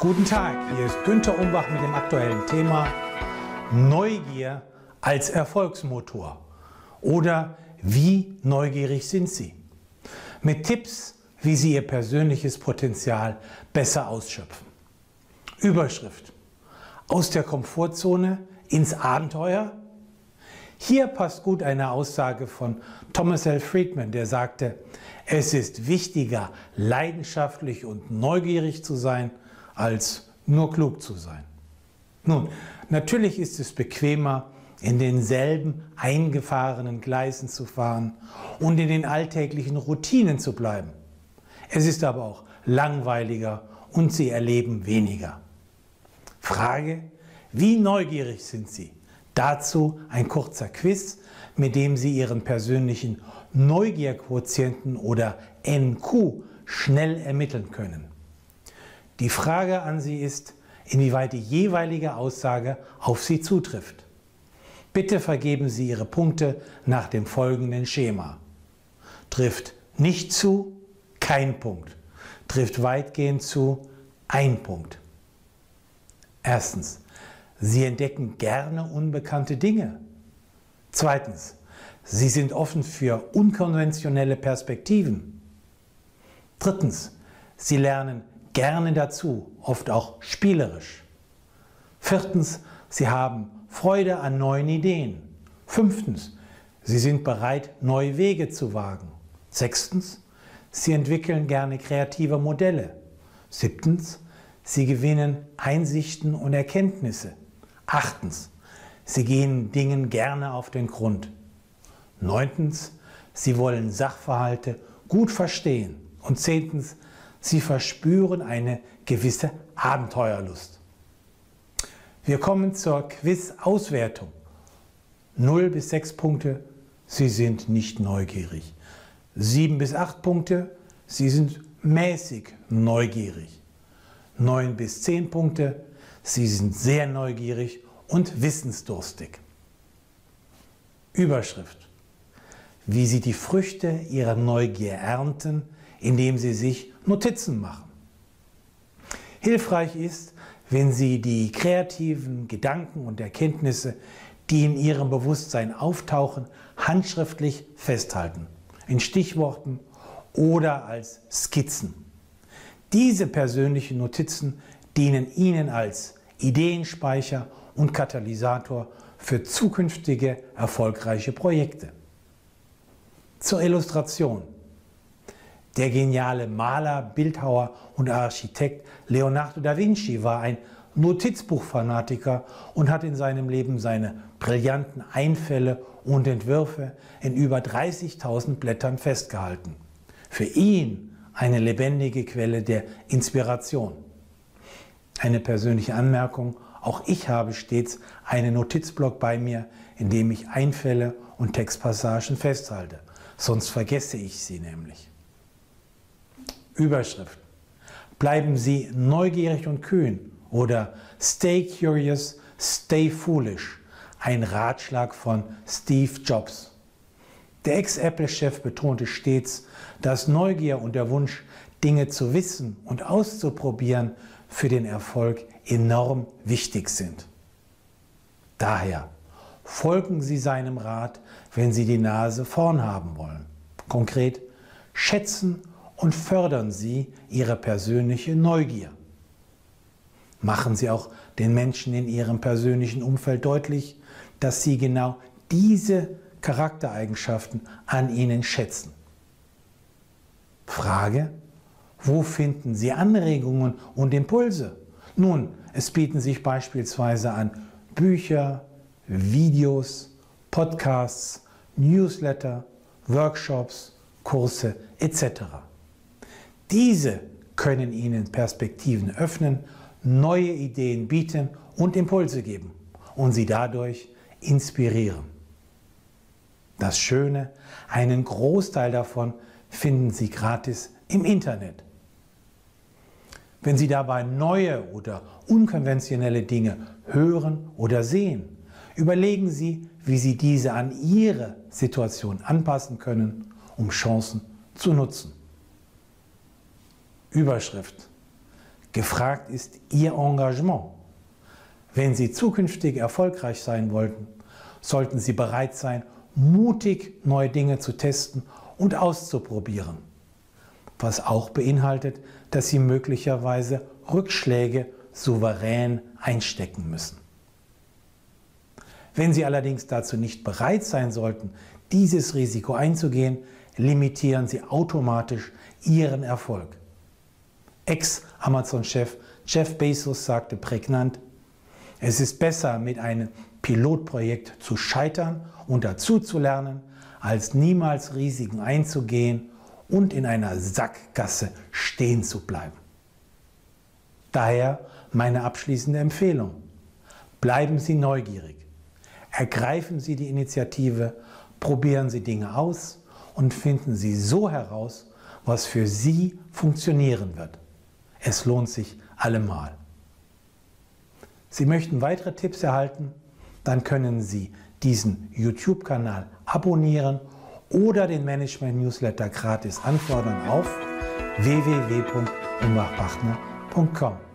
Guten Tag, hier ist Günther Umbach mit dem aktuellen Thema Neugier als Erfolgsmotor oder wie neugierig sind Sie? Mit Tipps, wie Sie Ihr persönliches Potenzial besser ausschöpfen. Überschrift. Aus der Komfortzone ins Abenteuer? Hier passt gut eine Aussage von Thomas L. Friedman, der sagte, es ist wichtiger, leidenschaftlich und neugierig zu sein, als nur klug zu sein. Nun, natürlich ist es bequemer, in denselben eingefahrenen Gleisen zu fahren und in den alltäglichen Routinen zu bleiben. Es ist aber auch langweiliger und Sie erleben weniger. Frage, wie neugierig sind Sie? Dazu ein kurzer Quiz, mit dem Sie Ihren persönlichen Neugierquotienten oder NQ schnell ermitteln können. Die Frage an Sie ist, inwieweit die jeweilige Aussage auf Sie zutrifft. Bitte vergeben Sie Ihre Punkte nach dem folgenden Schema. Trifft nicht zu, kein Punkt. Trifft weitgehend zu, ein Punkt. Erstens, Sie entdecken gerne unbekannte Dinge. Zweitens, Sie sind offen für unkonventionelle Perspektiven. Drittens, Sie lernen gerne dazu, oft auch spielerisch. Viertens, sie haben Freude an neuen Ideen. Fünftens, sie sind bereit, neue Wege zu wagen. Sechstens, sie entwickeln gerne kreative Modelle. Siebtens, sie gewinnen Einsichten und Erkenntnisse. Achtens, sie gehen Dingen gerne auf den Grund. Neuntens, sie wollen Sachverhalte gut verstehen. Und zehntens, Sie verspüren eine gewisse Abenteuerlust. Wir kommen zur Quiz-Auswertung. 0 bis 6 Punkte, Sie sind nicht neugierig. 7 bis 8 Punkte, Sie sind mäßig neugierig. 9 bis 10 Punkte, Sie sind sehr neugierig und wissensdurstig. Überschrift. Wie Sie die Früchte Ihrer Neugier ernten, indem Sie sich Notizen machen. Hilfreich ist, wenn Sie die kreativen Gedanken und Erkenntnisse, die in Ihrem Bewusstsein auftauchen, handschriftlich festhalten, in Stichworten oder als Skizzen. Diese persönlichen Notizen dienen Ihnen als Ideenspeicher und Katalysator für zukünftige erfolgreiche Projekte. Zur Illustration. Der geniale Maler, Bildhauer und Architekt Leonardo da Vinci war ein Notizbuchfanatiker und hat in seinem Leben seine brillanten Einfälle und Entwürfe in über 30.000 Blättern festgehalten. Für ihn eine lebendige Quelle der Inspiration. Eine persönliche Anmerkung, auch ich habe stets einen Notizblock bei mir, in dem ich Einfälle und Textpassagen festhalte, sonst vergesse ich sie nämlich. Überschrift. Bleiben Sie neugierig und kühn oder Stay curious, stay foolish. Ein Ratschlag von Steve Jobs. Der Ex-Apple-Chef betonte stets, dass Neugier und der Wunsch, Dinge zu wissen und auszuprobieren, für den Erfolg enorm wichtig sind. Daher folgen Sie seinem Rat, wenn Sie die Nase vorn haben wollen. Konkret, schätzen und fördern Sie Ihre persönliche Neugier. Machen Sie auch den Menschen in Ihrem persönlichen Umfeld deutlich, dass Sie genau diese Charaktereigenschaften an Ihnen schätzen. Frage, wo finden Sie Anregungen und Impulse? Nun, es bieten sich beispielsweise an Bücher, Videos, Podcasts, Newsletter, Workshops, Kurse etc. Diese können Ihnen Perspektiven öffnen, neue Ideen bieten und Impulse geben und Sie dadurch inspirieren. Das Schöne, einen Großteil davon finden Sie gratis im Internet. Wenn Sie dabei neue oder unkonventionelle Dinge hören oder sehen, überlegen Sie, wie Sie diese an Ihre Situation anpassen können, um Chancen zu nutzen. Überschrift. Gefragt ist Ihr Engagement. Wenn Sie zukünftig erfolgreich sein wollten, sollten Sie bereit sein, mutig neue Dinge zu testen und auszuprobieren. Was auch beinhaltet, dass Sie möglicherweise Rückschläge souverän einstecken müssen. Wenn Sie allerdings dazu nicht bereit sein sollten, dieses Risiko einzugehen, limitieren Sie automatisch Ihren Erfolg. Ex-Amazon-Chef Jeff Bezos sagte prägnant, es ist besser, mit einem Pilotprojekt zu scheitern und dazu zu lernen, als niemals Risiken einzugehen und in einer Sackgasse stehen zu bleiben. Daher meine abschließende Empfehlung. Bleiben Sie neugierig. Ergreifen Sie die Initiative, probieren Sie Dinge aus und finden Sie so heraus, was für Sie funktionieren wird. Es lohnt sich allemal. Sie möchten weitere Tipps erhalten? Dann können Sie diesen YouTube-Kanal abonnieren oder den Management-Newsletter gratis anfordern auf www.umwachpartner.com.